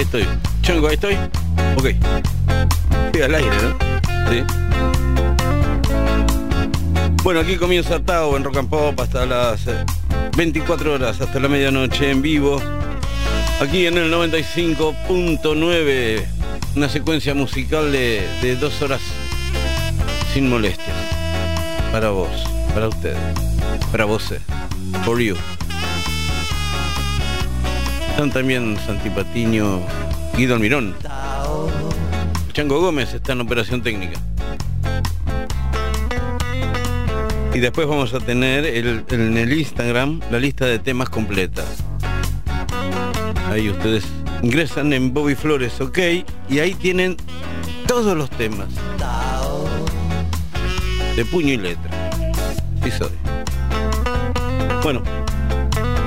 Ahí estoy. Chango, ahí estoy. Ok. Estoy al aire, ¿no? Sí. Bueno, aquí comienza Tao en Rock and Pop hasta las 24 horas, hasta la medianoche en vivo. Aquí en el 95.9, una secuencia musical de, de dos horas sin molestias. Para vos, para ustedes, para vos, eh. for you. Están también Santi Patiño, Guido Almirón. Chango Gómez está en operación técnica. Y después vamos a tener el- en el Instagram la lista de temas completa. Ahí ustedes ingresan en Bobby Flores, ok, y ahí tienen todos los temas. De puño y letra. Sí soy. Bueno,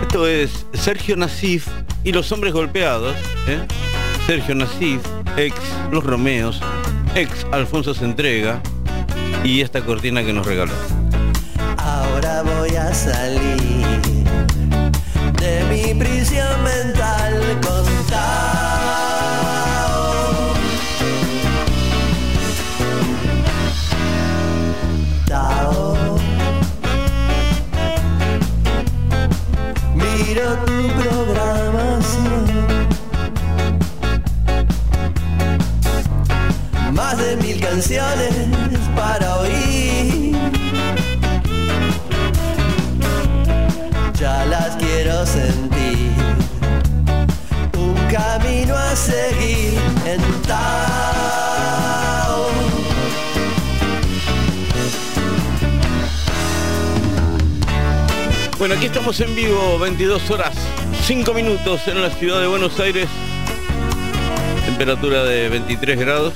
esto es Sergio Nasif y los hombres golpeados. ¿eh? Sergio Nasif, ex Los Romeos, ex Alfonso se entrega y esta cortina que nos regaló. Ahora voy a salir de mi prisión para oír. ya las quiero sentir. Un camino a seguir en Tao. Bueno, aquí estamos en vivo, 22 horas, 5 minutos en la ciudad de Buenos Aires. Temperatura de 23 grados.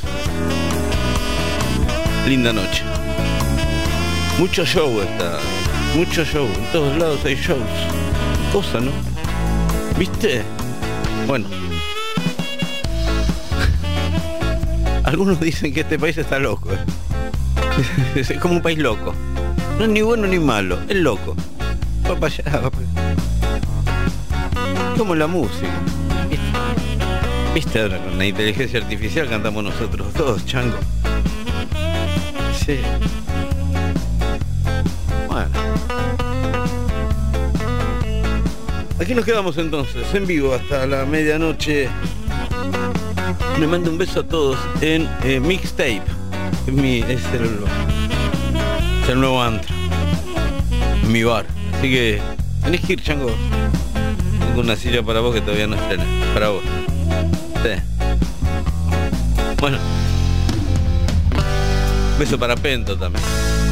Linda noche. Mucho show está. Mucho show. En todos lados hay shows. Cosa, ¿no? ¿Viste? Bueno. Algunos dicen que este país está loco. ¿eh? Es como un país loco. No es ni bueno ni malo, es loco. Va para allá. Como la música. ¿Viste? ¿Viste? Ahora con la inteligencia artificial cantamos nosotros todos, chango. Bueno. Aquí nos quedamos entonces, en vivo hasta la medianoche. Le mando un beso a todos en eh, Mixtape. Es, mi, es el, es el nuevo antro. Mi bar. Así que tenés que ir, chango. Tengo una silla para vos que todavía no estrena. Para vos. Bueno. Beso para Pento también.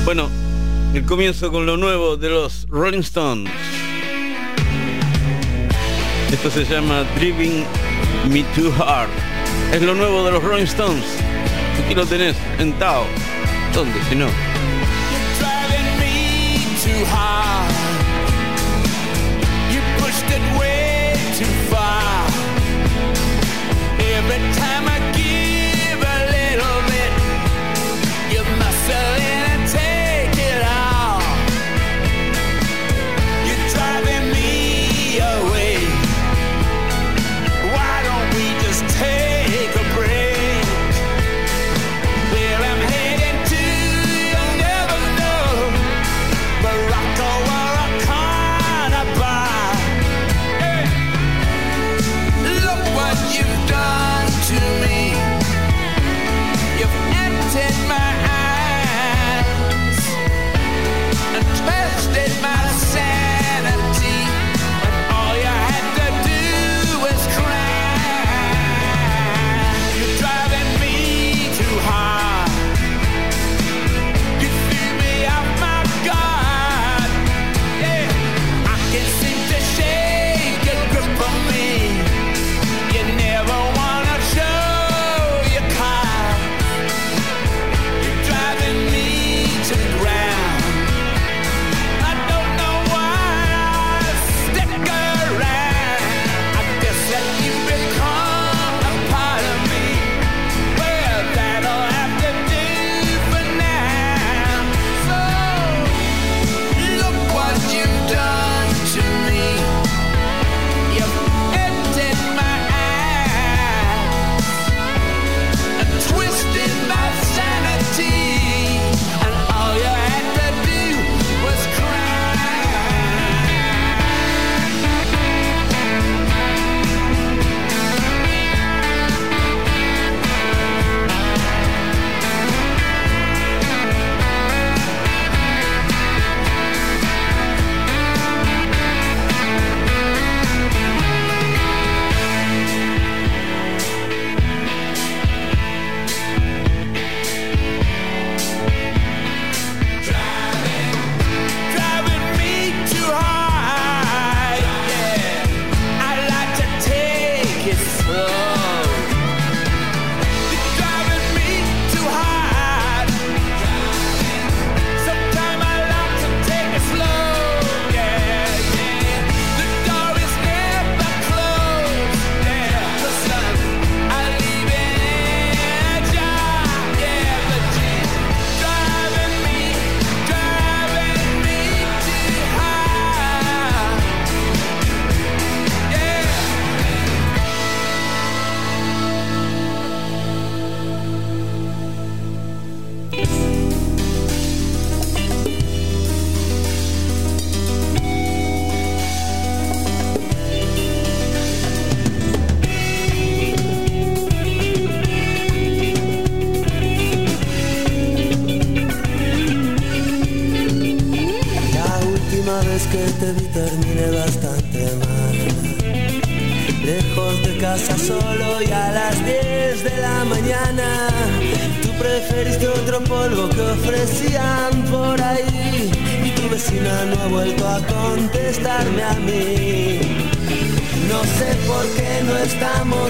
Bueno, el comienzo con lo nuevo de los Rolling Stones. Esto se llama Driving Me Too Hard. Es lo nuevo de los Rolling Stones. Aquí lo tenés, en Tao. ¿Dónde si no?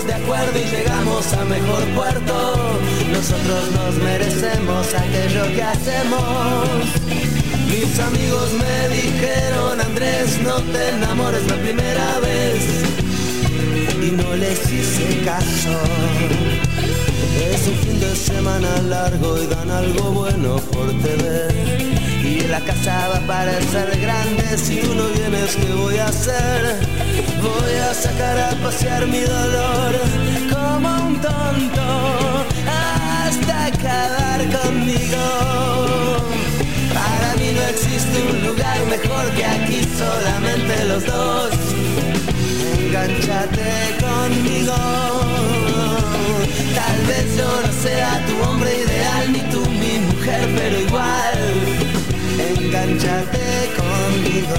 De acuerdo y llegamos a mejor puerto. Nosotros nos merecemos aquello que hacemos. Mis amigos me dijeron, Andrés, no te enamores la primera vez. Y no les hice caso. Es un fin de semana largo y dan algo bueno por TV. Y la casa va a parecer grande si tú no vienes, ¿qué voy a hacer? Voy a sacar a pasear mi dolor como un tonto hasta acabar conmigo. Para mí no existe un lugar mejor que aquí, solamente los dos. Engánchate conmigo. Tal vez yo no sea tu hombre ideal ni tú mi mujer, pero igual. Engánchate conmigo.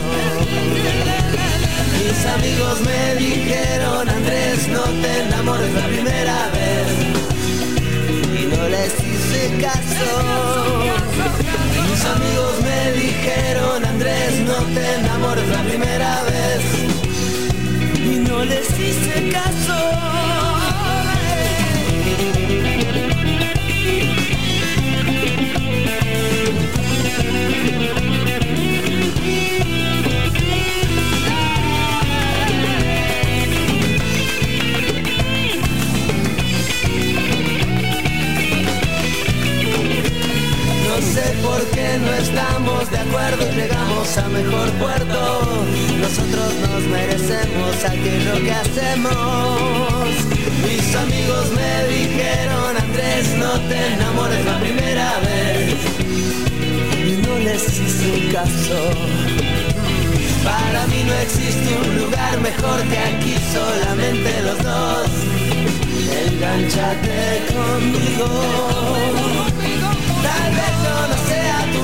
Mis amigos me dijeron, Andrés, no te enamores la primera vez. Y no les hice caso. Mis amigos me dijeron, Andrés, no te enamores la primera vez. No les hice caso. Sé por qué no estamos de acuerdo y llegamos a mejor puerto. Nosotros nos merecemos aquello que hacemos. Mis amigos me dijeron, Andrés, no te enamores la primera vez. Y no les hice caso. Para mí no existe un lugar mejor que aquí, solamente los dos. Engánchate conmigo. Tal vez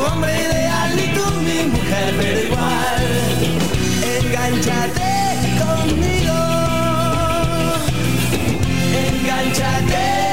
hombre ideal ni tú mi mujer, pero igual. Engánchate conmigo. Engánchate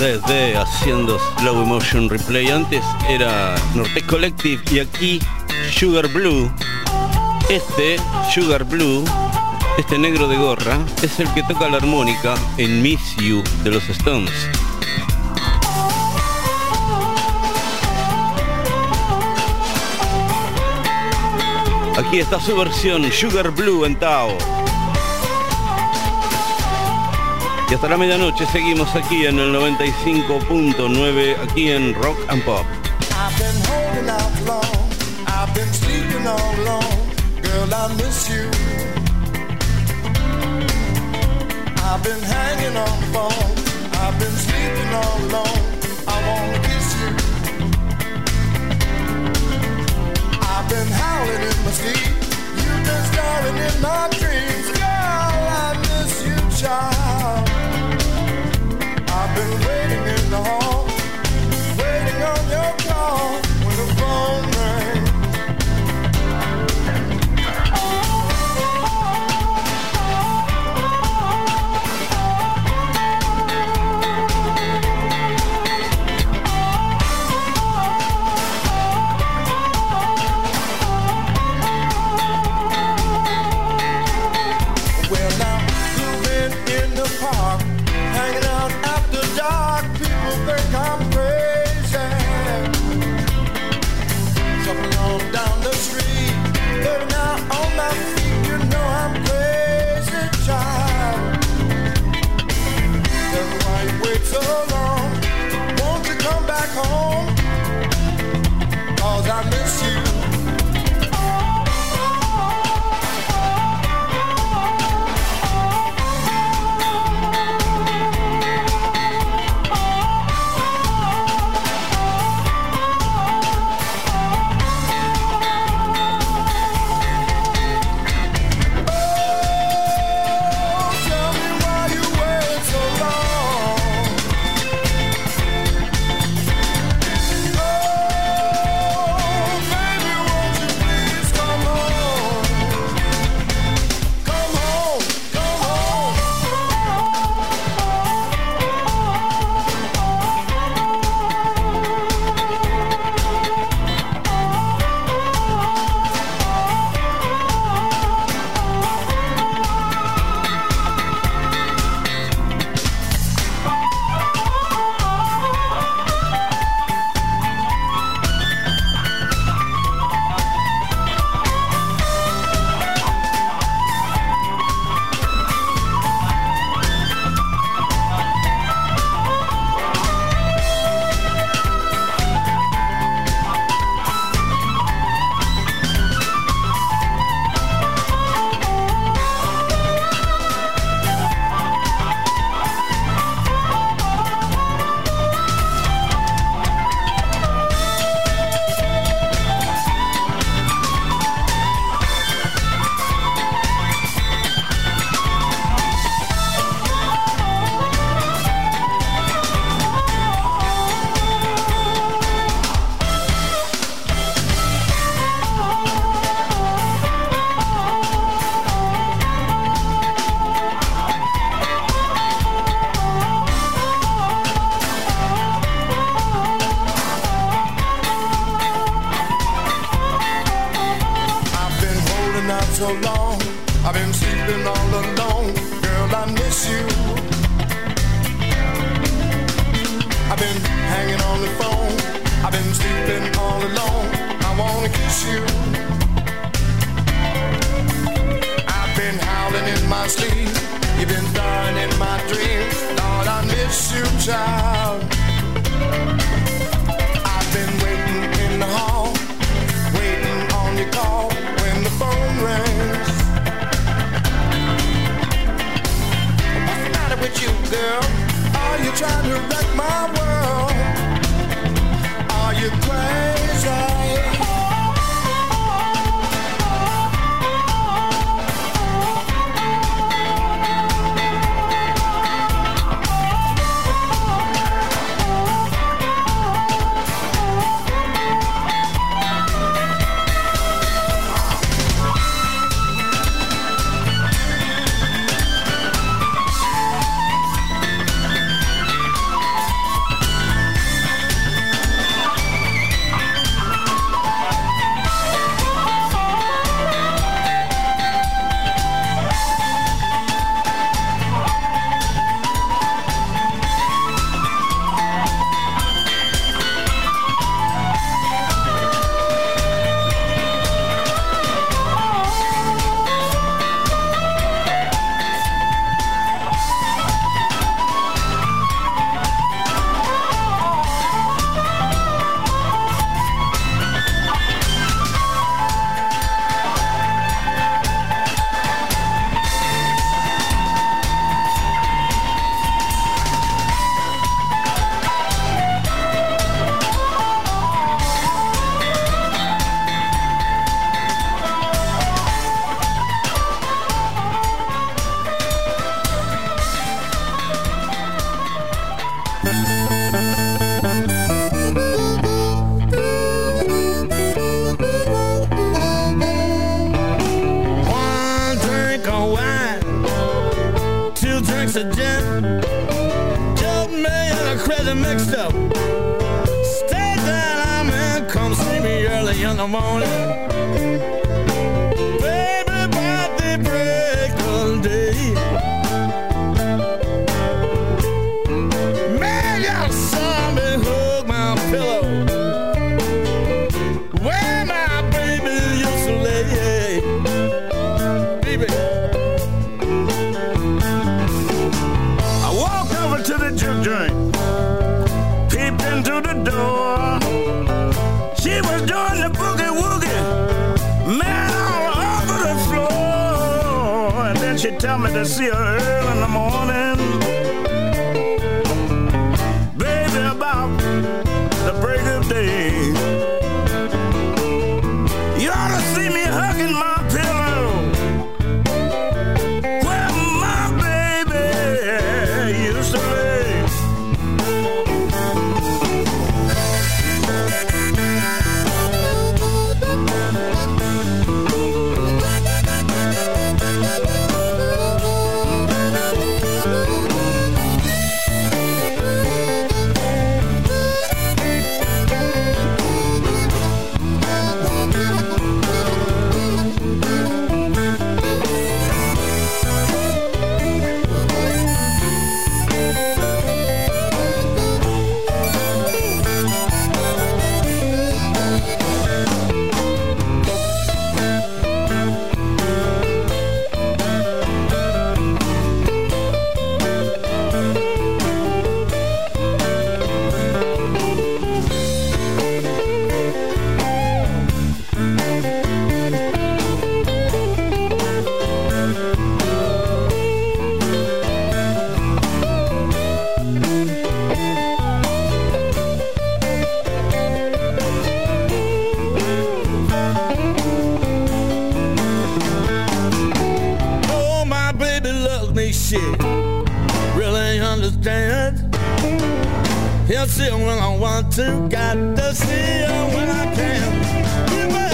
3D haciendo Slow motion Replay. Antes era Norte Collective y aquí Sugar Blue. Este Sugar Blue, este negro de gorra, es el que toca la armónica en Miss You de los Stones. Aquí está su versión Sugar Blue en Tao. Y hasta la medianoche seguimos aquí en el 95.9, aquí en Rock and Pop. I've been holding out long, I've been sleeping all long, girl, I miss you. I've been hanging on the phone, I've been sleeping all alone, I wanna kiss you. I've been howling in my sleep, you've been starring in my dreams, girl, I miss you, child. I've been waiting in the hall. He'll see her when I want to, got to see her when I can.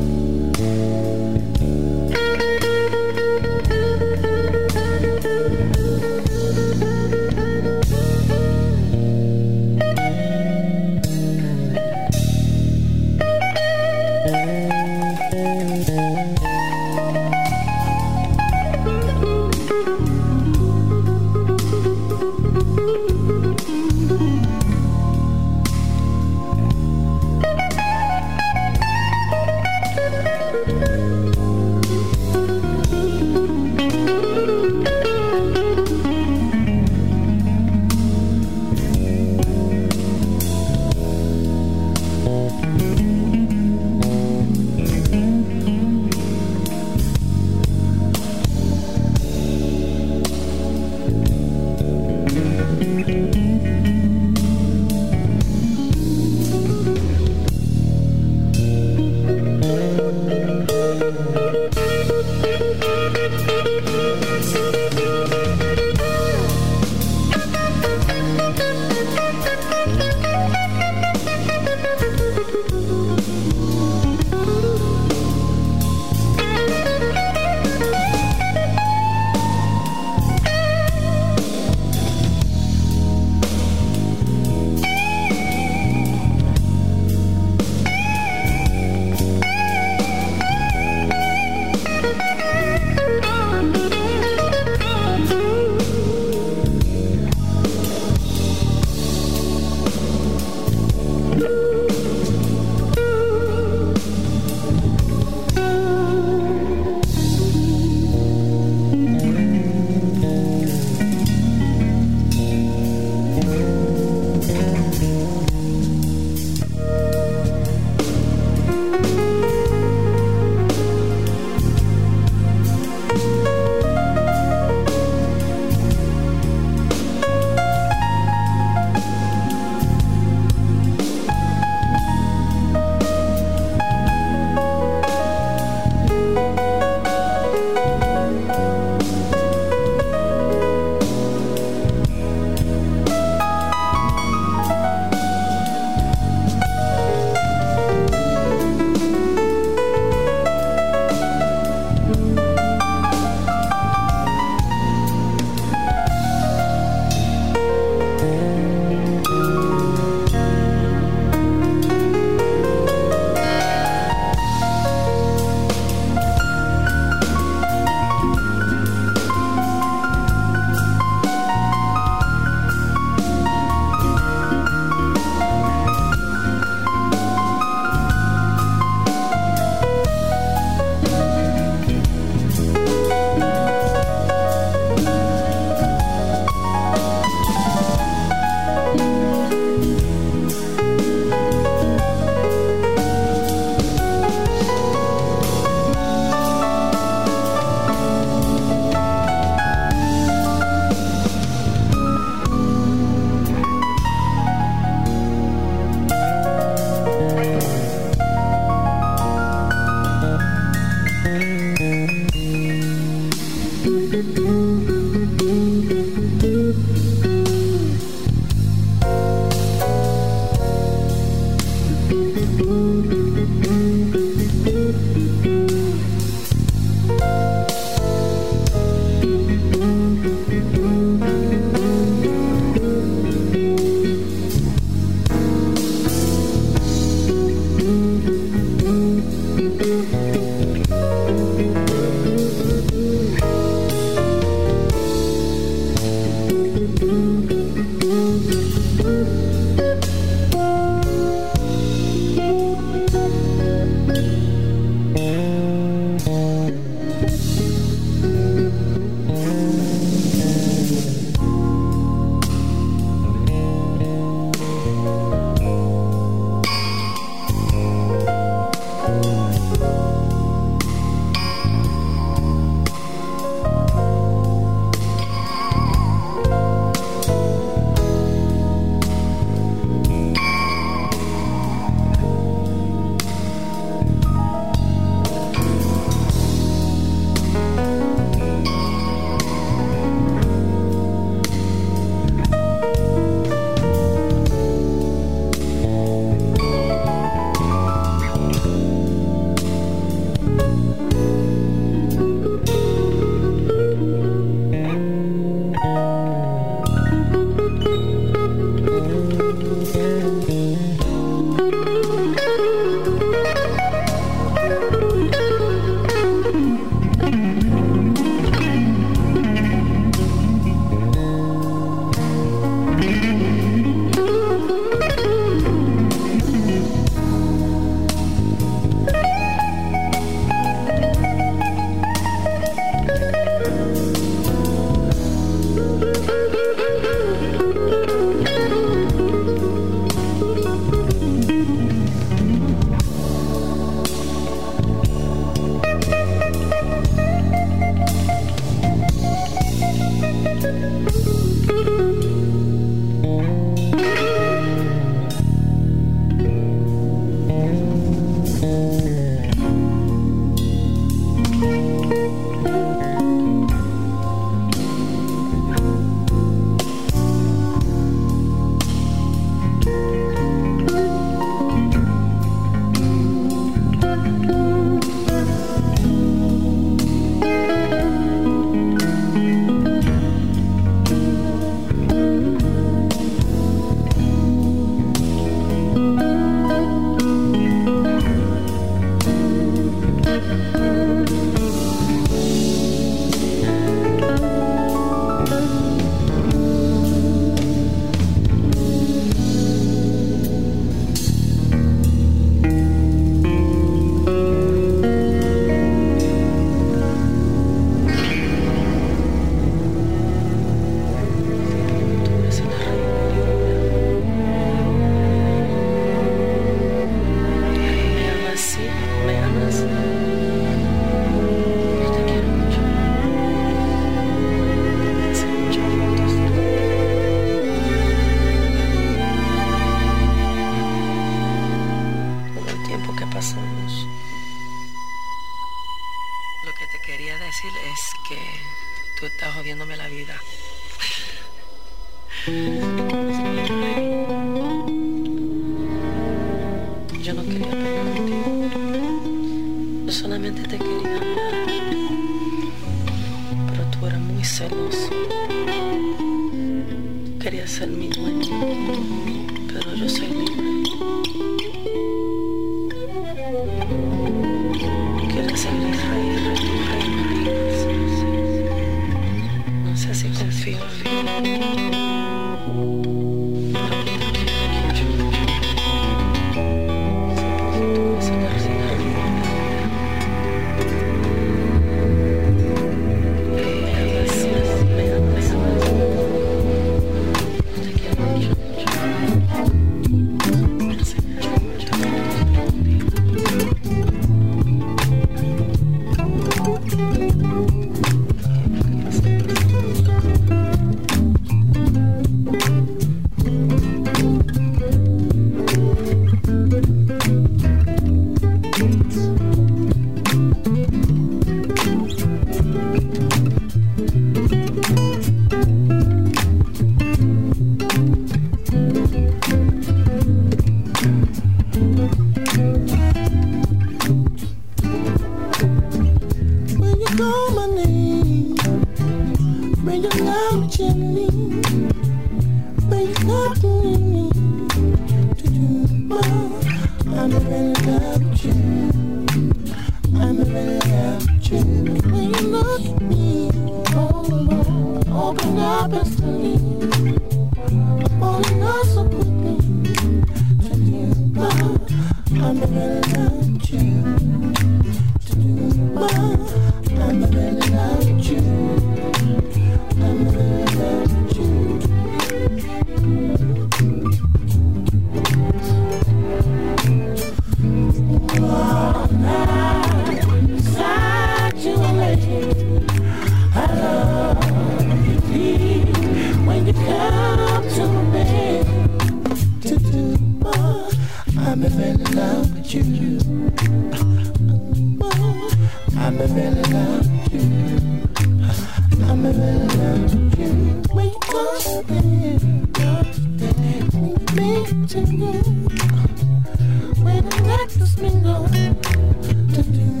this mingle to do you.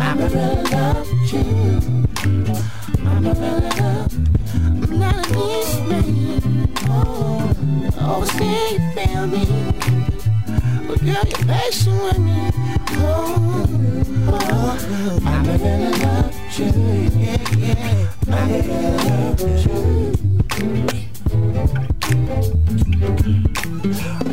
I really love. I'm man. Oh, overstay, you feel me. But girl, you're patient with me. Oh, oh. I really love you. Yeah, yeah. I really love you.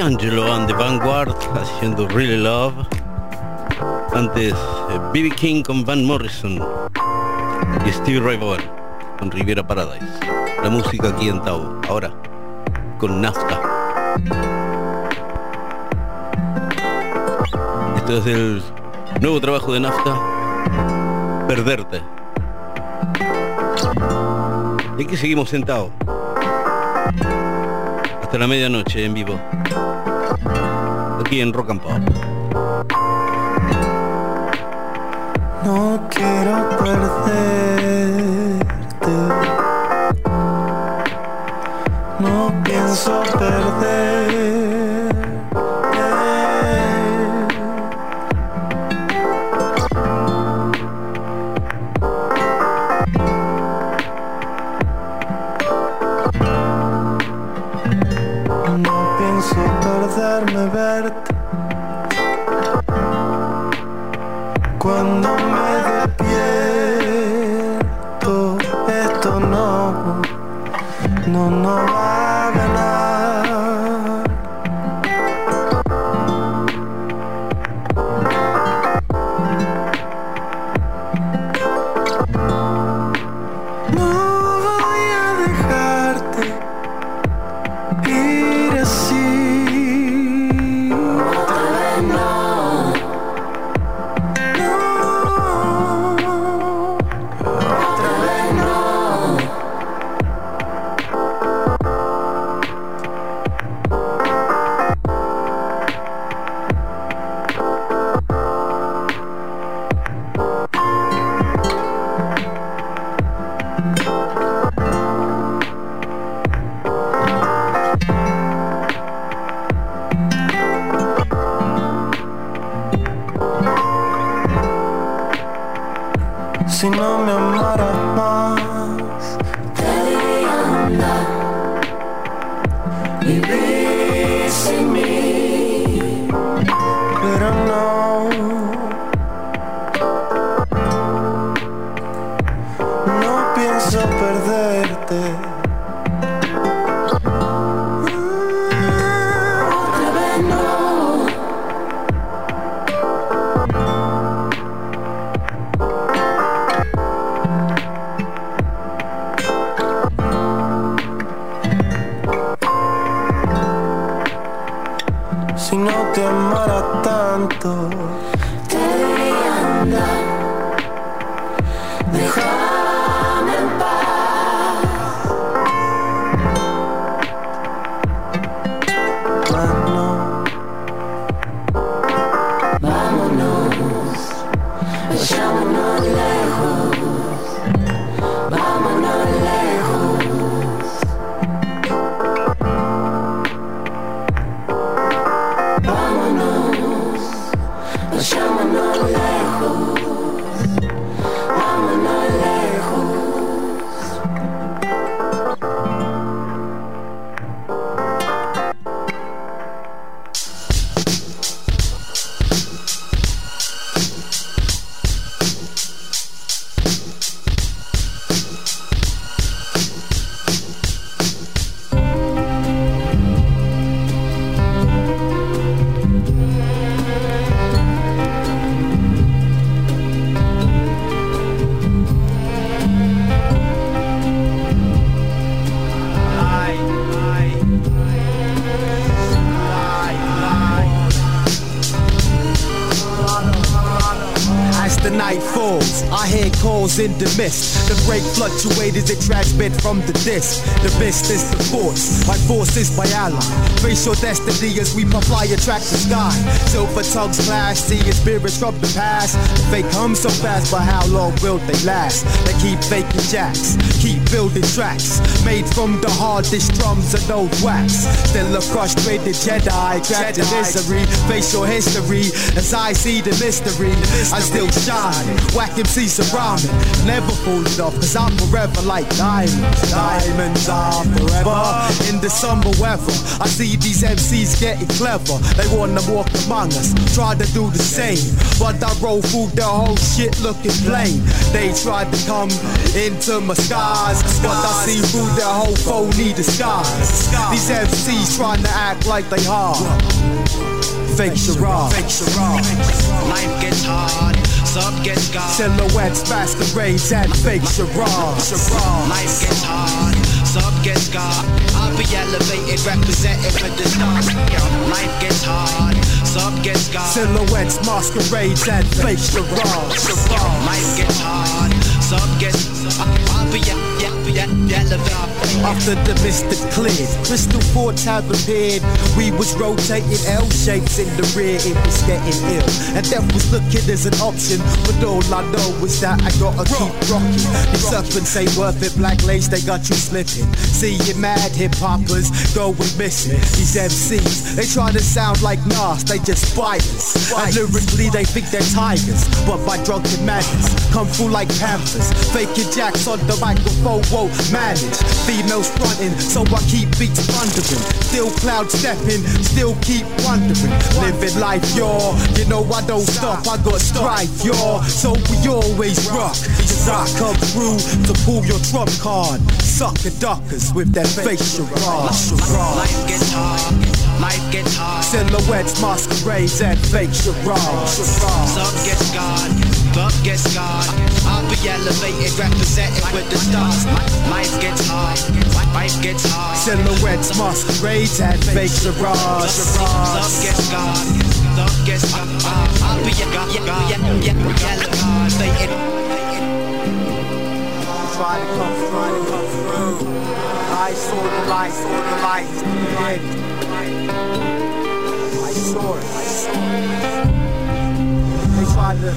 D'Angelo and the Vanguard haciendo Really Love. Antes B.B. Eh, King con Van Morrison y Steve Ray Vaughan con Riviera Paradise. La música aquí en Tau. Ahora con Nafta. Esto es el nuevo trabajo de Nafta. Perderte. Y aquí seguimos sentados hasta la medianoche en vivo. Aquí en Rock and Pop. No quiero perderte. The mist. The break fluctuated the transmit from the disc. The mist is the force, my force is my ally. Face your destiny as we fly attract the sky. Silver tongues clash, seeing spirits from the past. Fake come so fast, but how long will they last? They keep faking jacks, keep building tracks. Made from the hardest drums and old wax. Still a frustrated Jedi, trapped in misery. Your history as I see the mystery. I still shine, whack MCs around me. Never falling off, cause I'm forever like diamonds. Diamonds are forever in the summer weather. I see these MCs getting clever. They wanna walk among us, try to do the same. But I roll through the whole shit looking plain. They tried to come into my skies, but I see through their whole phony disguise. These MCs trying to act like they hard. Fake charade. Life gets hard, some gets scarred. Silhouettes, masquerades, and fake charades. Life gets hard, some gets scarred. I'll be elevated, representing for the stars. Life gets hard, some gets scarred. Silhouettes, masquerades, and fake charades. Life gets hard, some gets. Uh, I'll be elevated. After the mist cleared, crystal forts have appeared. We was rotating L shapes in the rear, it was getting ill. And death was looking as an option, but all I know is that I gotta keep rocking. These serpents ain't worth it, black lace, they got you slipping. See you mad hip hoppers going missing. These MCs, they try to sound like Nas, they just spiders. And lyrically, they think they're tigers, but by drunken madness, come through like panthers. Faking jacks on the microphone, manage. Females fronting, so I keep beats thundering. Still cloud stepping, still keep wondering. Living life, y'all. You know I don't stop, I got strife, y'all. So we always rock. I come through to pull your trump card. Sucker duckers with that face charade. Life gets hard, life gets hard. Silhouettes, masquerades, and fake charades. Some get scarred, some get scarred. I'll be elevated, representing with the stars. Life gets hard, life gets hard. Silhouettes, masquerades, and fake charades. Some get scarred, some get scarred. I'll be elevated. Try to come through, try to come through. I saw the light, saw the light. I saw it, I saw it. They try to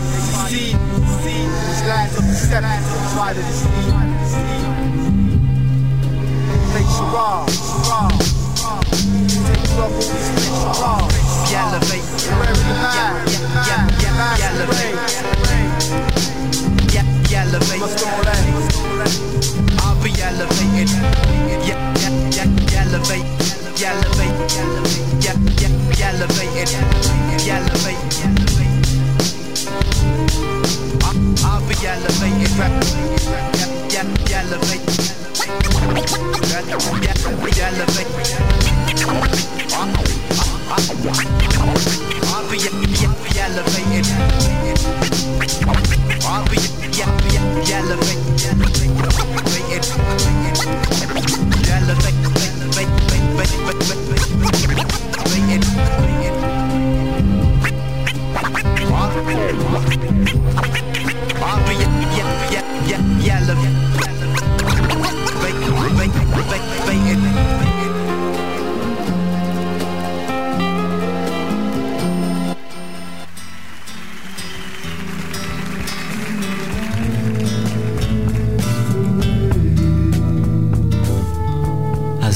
see, see these lands of deception. They try to deceive, Fake charade, charade. Take up these fake the yeah, masquerade. Yeah, be elevated. What's all that? I'll be elevated. Yeah, yeah, yeah, be elevated. Be elevated. Yeah, yeah, be elevated. Elevated. I- I'll be elevated. Yeah, be elevated. Be elevated. Yeah, yeah, yeah,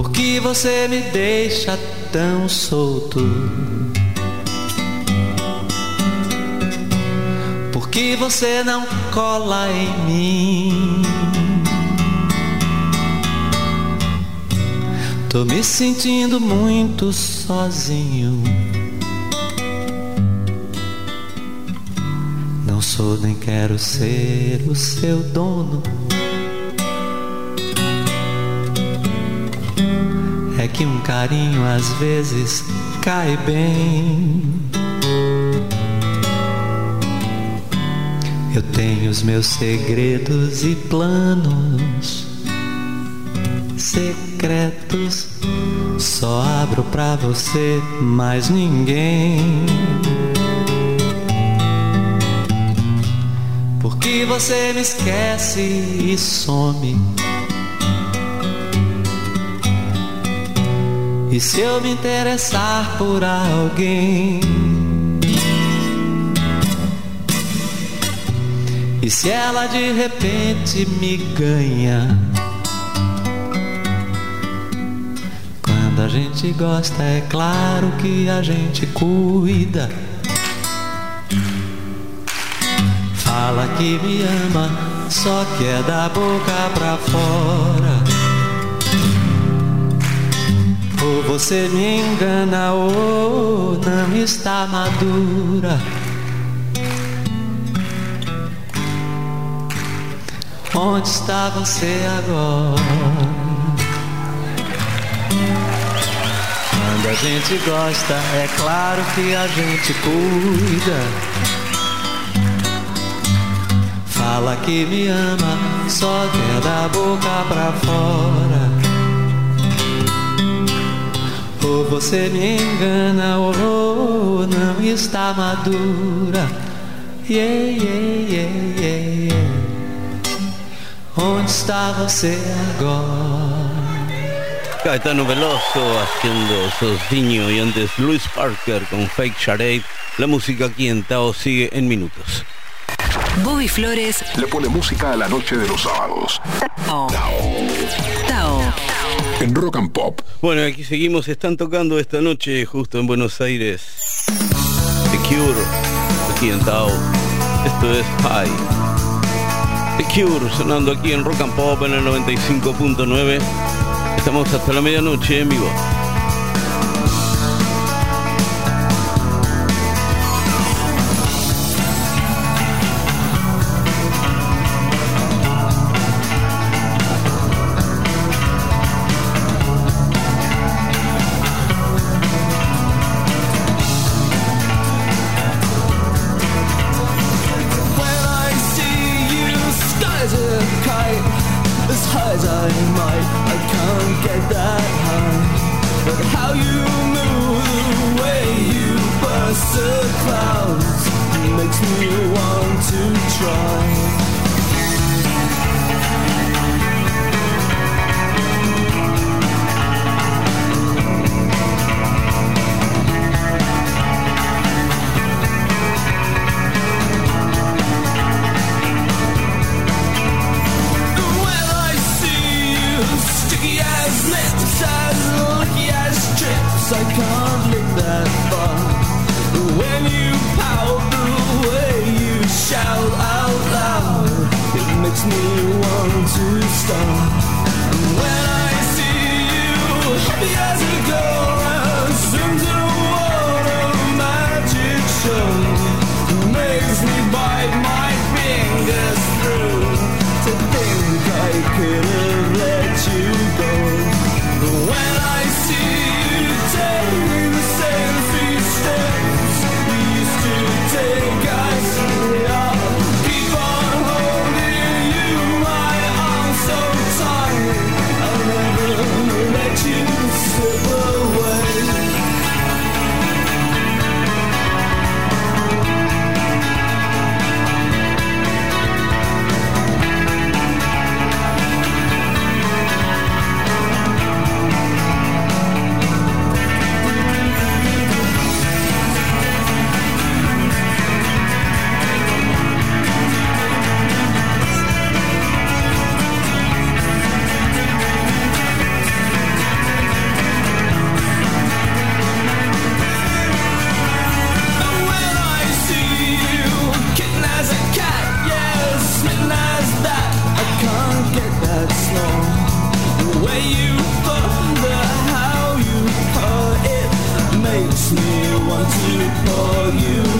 Por que você me deixa tão solto? Por que você não cola em mim? Tô me sentindo muito sozinho. Não sou nem quero ser o seu dono. Que um carinho às vezes cai bem. Eu tenho os meus segredos e planos secretos. Só abro pra você, mais ninguém. você me esquece e some. E se eu me interessar por alguém? E se ela de repente me ganha? Quando a gente gosta, é claro que a gente cuida. Fala que me ama, só que é da boca pra fora. Você me engana ou não está madura. Onde está você agora? Quando a gente gosta, é claro que a gente cuida. Fala que me ama, só quer da boca pra fora. Você me engana ou não está madura. Yeah, yeah, yeah, yeah, yeah. Onde está você agora? Caetano Veloso haciendo Sozinho y antes Luis Parker con Fake Charade. La música aquí en Tao sigue en minutos. Bobby Flores, Le pone música a la noche de los sábados. Tao. Tao. En Rock and Pop. Bueno, aquí seguimos, están tocando esta noche justo en Buenos Aires. The Cure, aquí en Tao. Esto es High. The Cure sonando aquí en Rock and Pop en el 95.9. Estamos hasta la medianoche en vivo. Might, I can't get that high. But how you move, the way you burst the clouds, makes me want to try. Makes me want to stop. And When I see you, happy as a girl, and swims in a water magic show, makes me bite my fingers through to think I could to pour you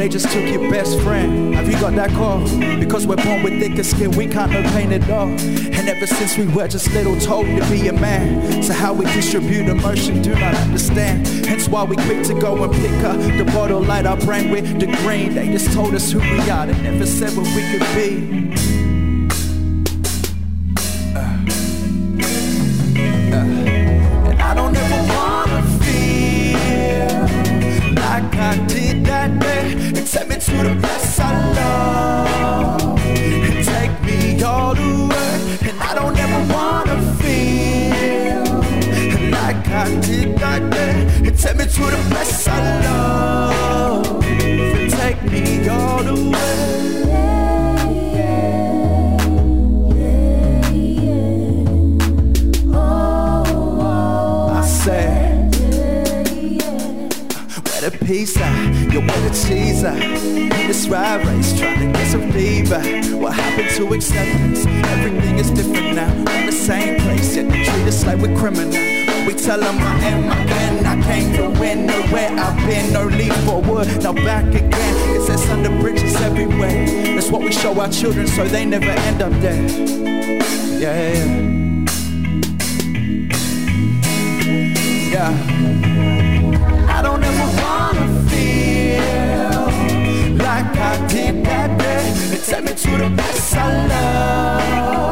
they just took your best friend. Have you got that call? Because we're born with thicker skin, we can't no pain at all. And ever since we were just little, told to be a man. So how we distribute emotion, do not understand. Hence why we quick to go and pick up the bottle, light our brain with the green. They just told us who we are, they never said what we could be. children so they never end up dead. Yeah, yeah, yeah. I don't ever wanna feel like I did that day. They Take me to the best I love.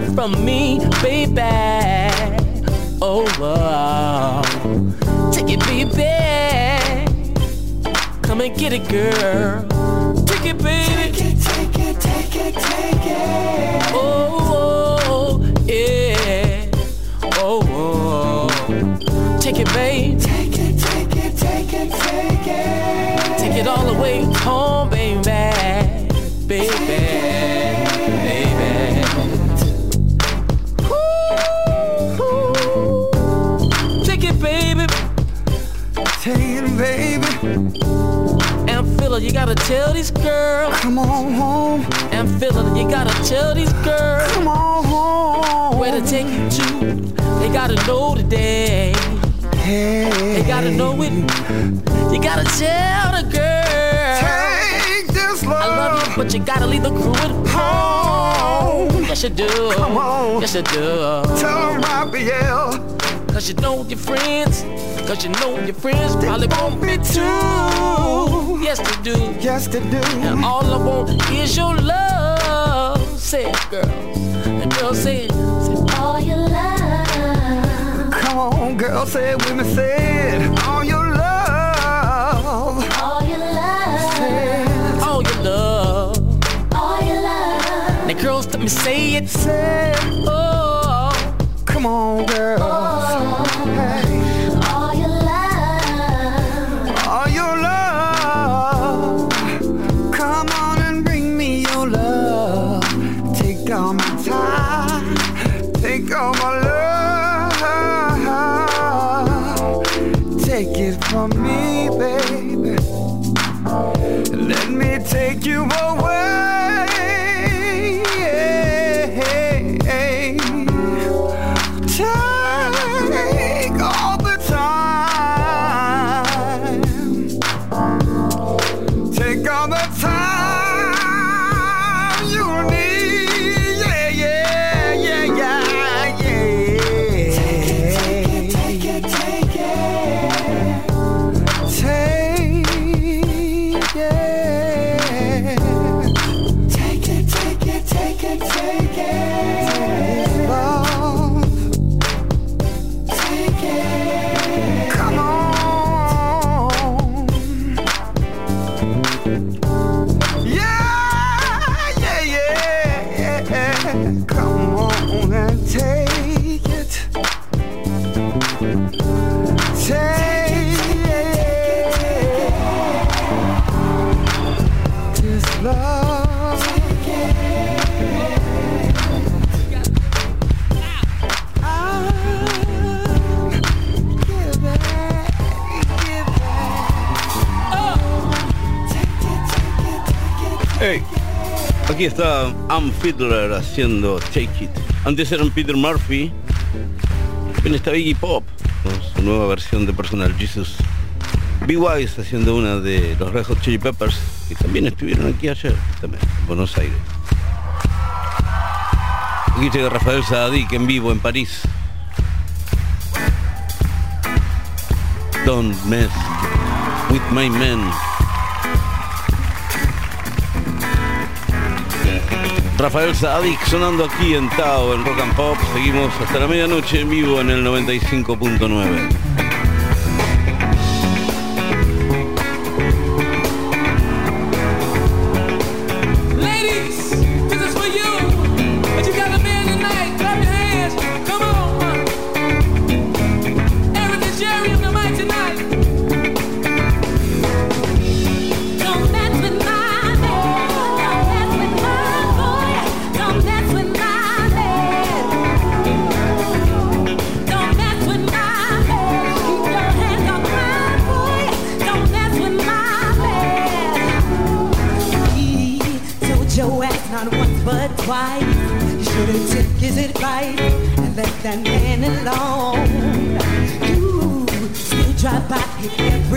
love from me. you do. Come on. Yes, you do. Tell them Raphael. Cause you know your friends. Cause you know your friends they probably want me too. Yes, they do. Yes, they do. And all I want is your love. Say it, girl. The girl Say all your love. Come on, girl, say it with me. Say it. All your to say it. Say, oh, come on, girl. Aquí está Ann Fiddler haciendo Take It. Antes eran Peter Murphy. Bien está Iggy Pop su nueva versión de Personal Jesus. Be Wise haciendo una de los Red Chili Peppers, que también estuvieron aquí ayer, también, en Buenos Aires. Aquí llega Rafael Sadik en vivo en París. Don't mess with my men. Rafael Sadik sonando aquí en Tao, en Rock and Pop. Seguimos hasta la medianoche en vivo en el 95.9. You. can't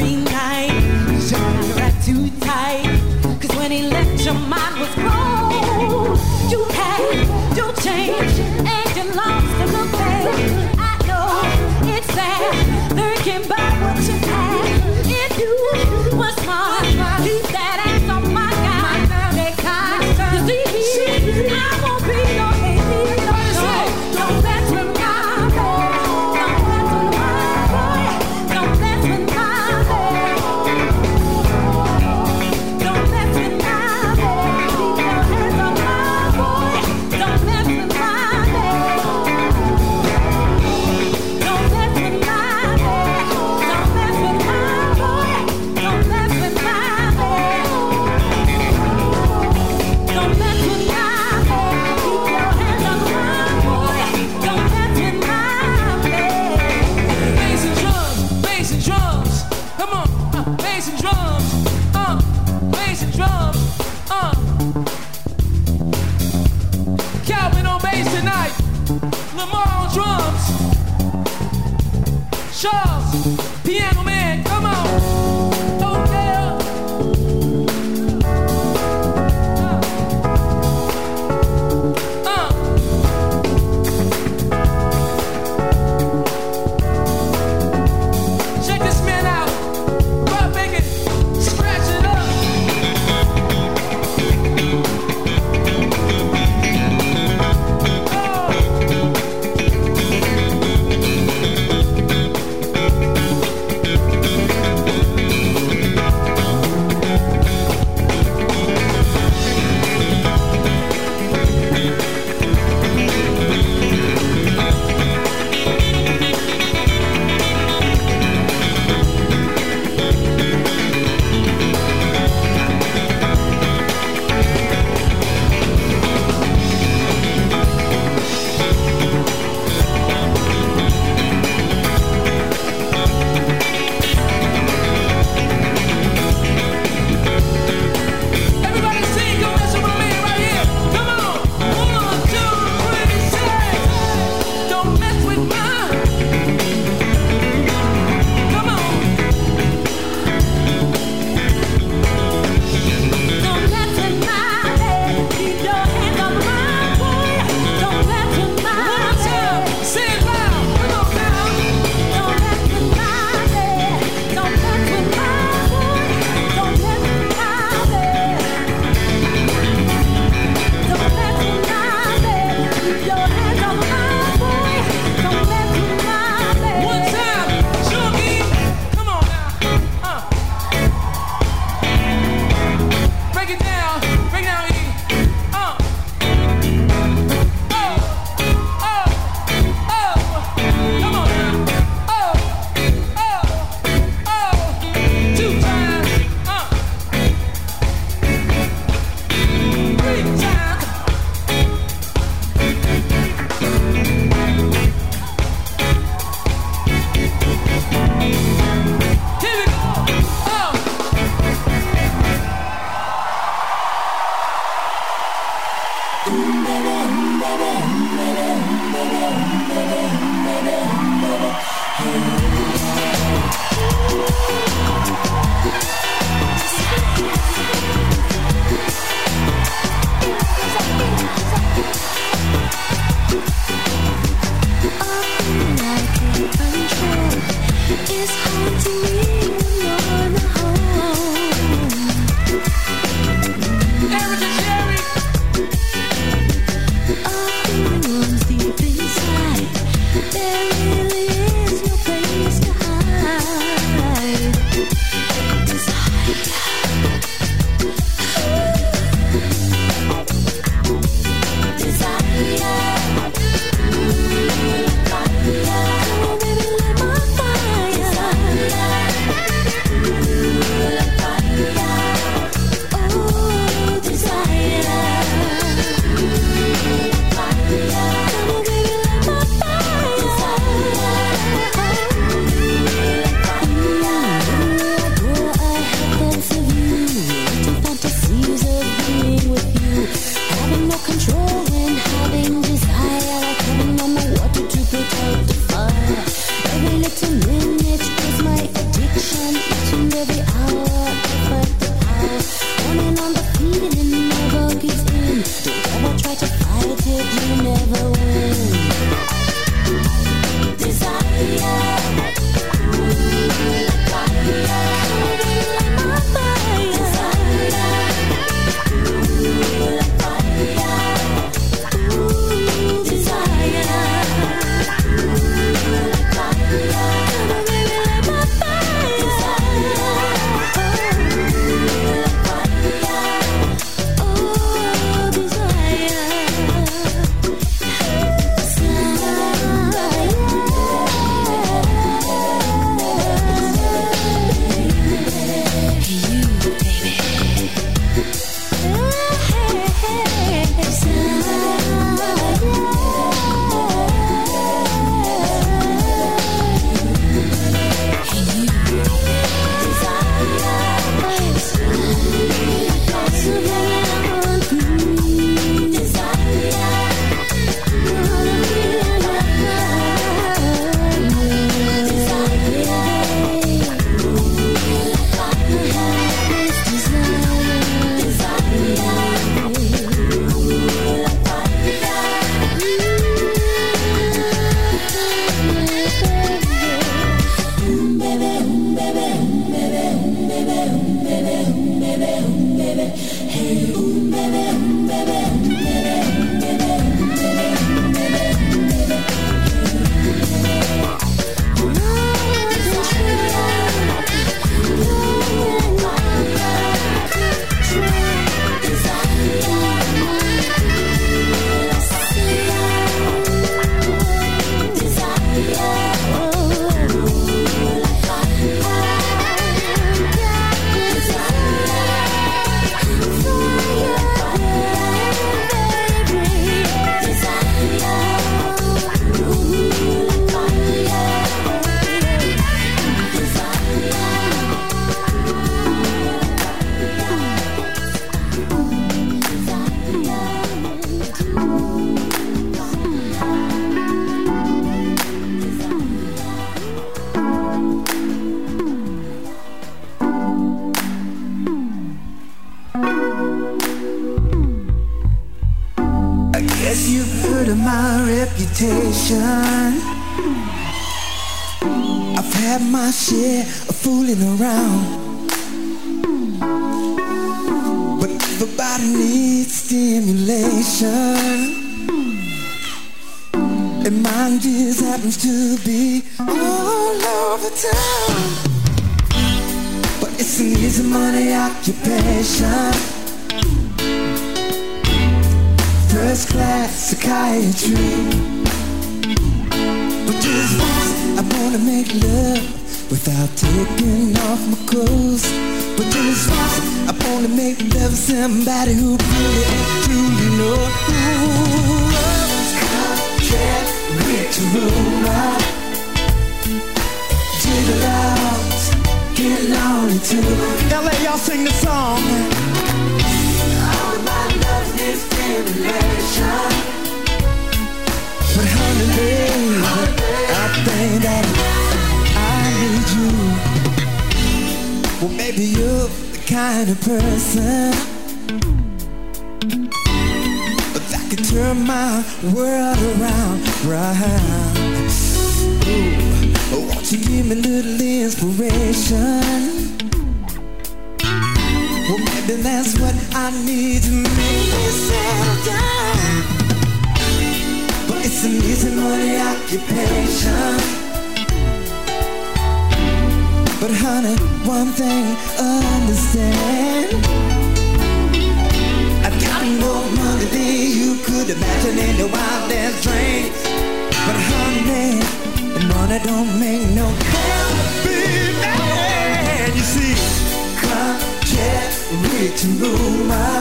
somebody who really truly love's can't reach Jiggle out, get lonely too L.A., y'all sing the song. All my love is But honey, I think that Well, maybe you're the kind of person turn my world around, right? Ooh, won't you give me a little inspiration? Well, maybe that's what I need to make me settle down. But it's an easy money occupation. But honey, one thing understand. Than you could imagine in your wildest dreams. But honey, the money don't make no happy man. You see, come carry to rumor.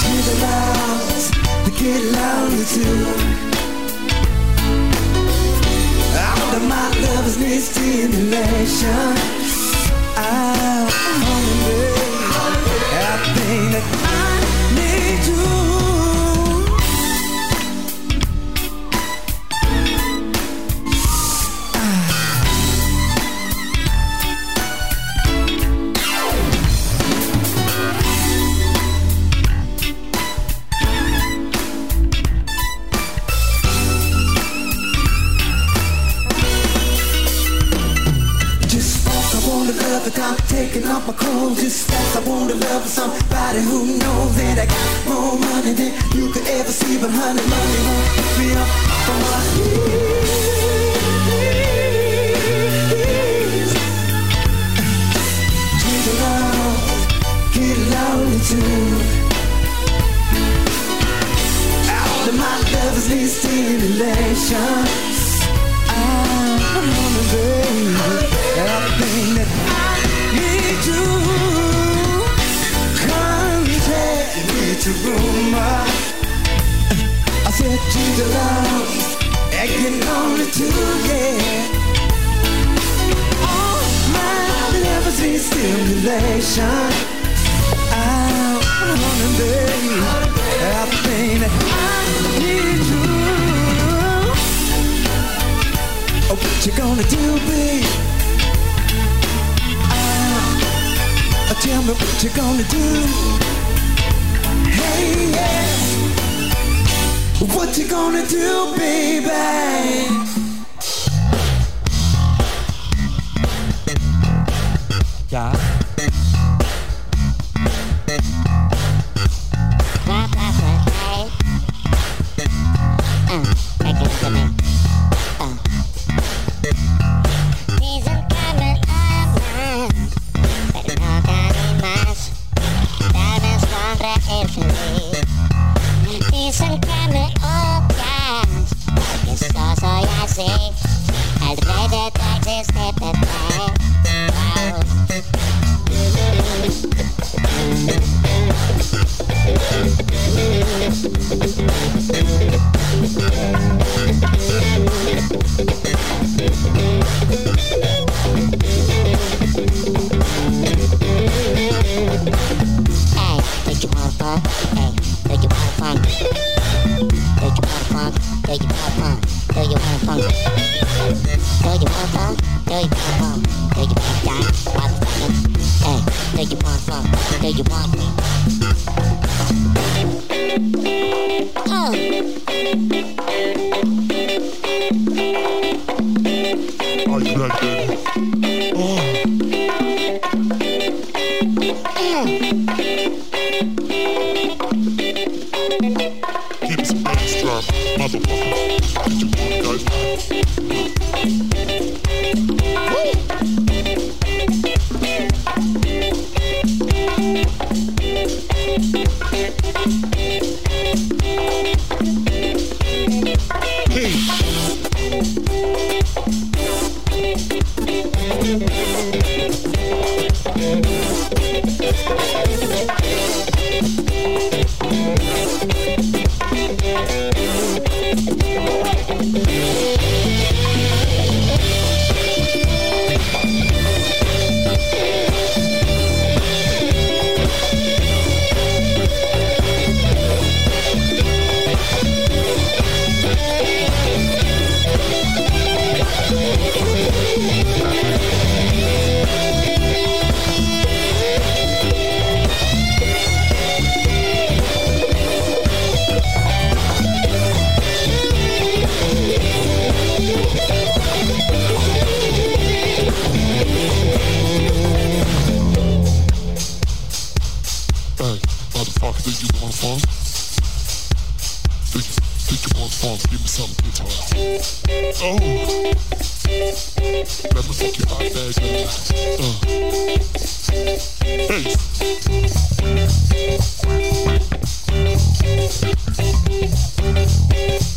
To the loud, to get lonely too. All of my lovers need stimulation. I'm hungry. I think that I need stimulation. I'm on a baby. Everything that I need you. Come me to rumor. I said to the love, acting only to yeah. All my need stimulation. I'm on a baby. Everything that I need you. Oh, what you gonna do, babe? Ah, tell me what you gonna do. Hey, yeah. What you gonna do, baby? Funk? Do you, do you want funk? Give me some guitar. Oh, let me fuck you out there, girl. Uh. Hey. Oh,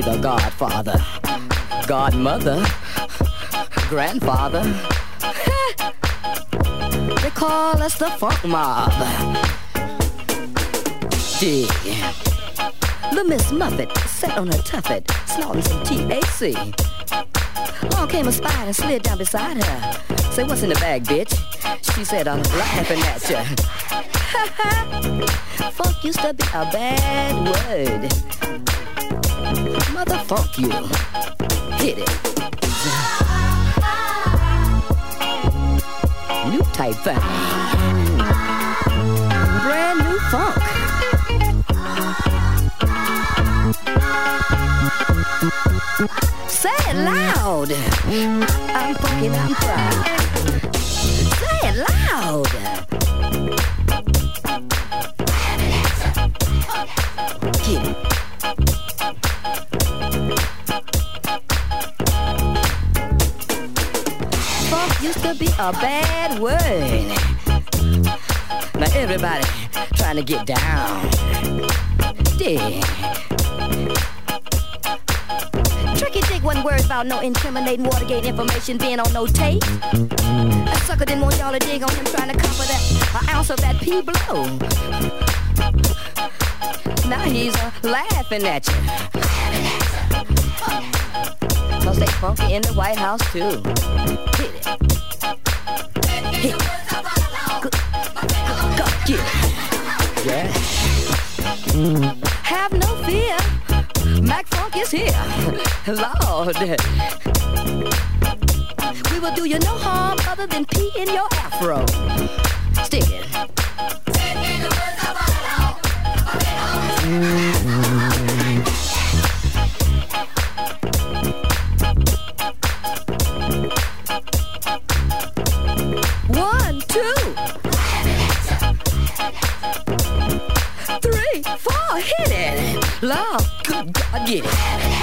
the godfather, godmother, grandfather. they call us the funk mob. Dig. The Miss Muffet sat on her tuffet, snorting some THC. Along came a spider and slid down beside her. Say, what's in the bag, bitch? She said, I'm laughing at ya. Funk used to be a bad word. Mother funk you. Hit it. New type thing. Brand new funk. Say it loud. I'm funky, I'm proud. Say it loud. Get it. Be a bad word. Now everybody trying to get down. Dig. Tricky Dick wasn't worried about no incriminating Watergate information being on no tape. That sucker didn't want y'all to dig on him trying to cover that an ounce of that P blow. Now he's uh, laughing at you. Cause they funky in the White House too hip. Go, go, yeah. Have no fear. Mac Funk is here. Lord. We will do you no harm other than pee in your afro. Stick it. Mm. love. Good God, yeah.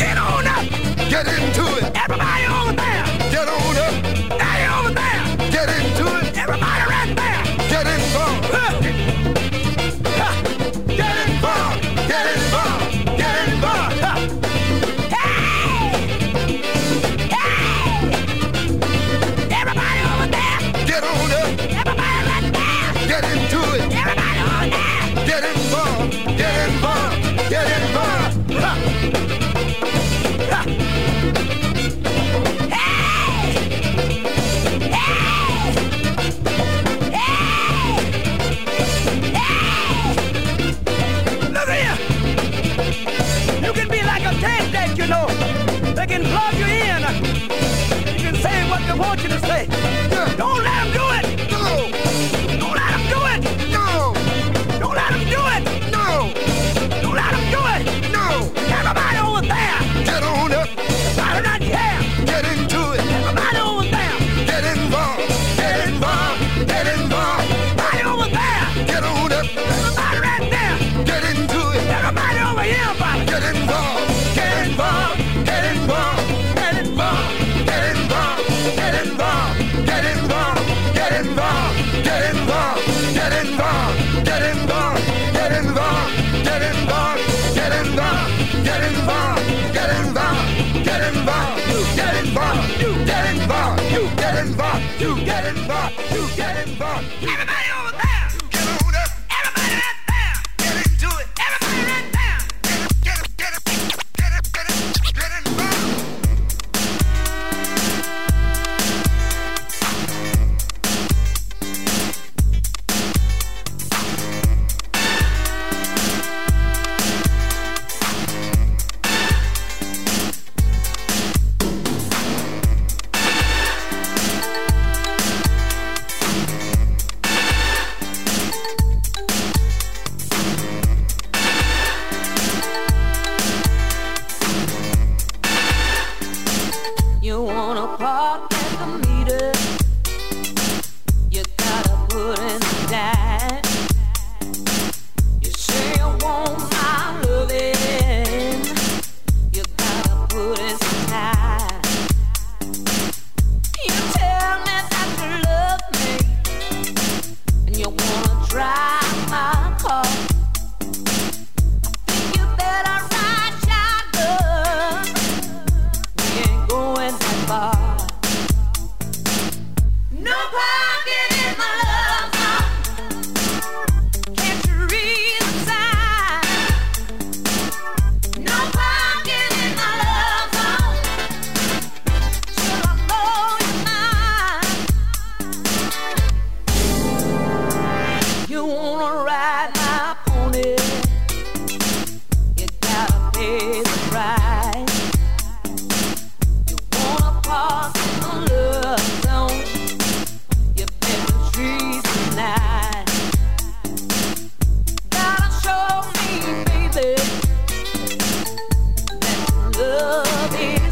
Get on up! Get into it!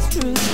truth.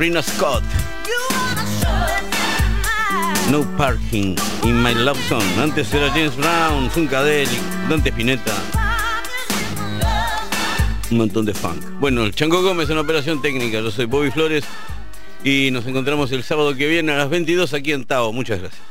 Rino Scott. No Parking, In My Love Song. Antes era James Brown, Funkadelic, Dante Spinetta. Un montón de funk. Bueno, el Chango Gómez en Operación Técnica. Yo soy Bobby Flores y nos encontramos el sábado que viene a las 22 aquí en Tao. Muchas gracias.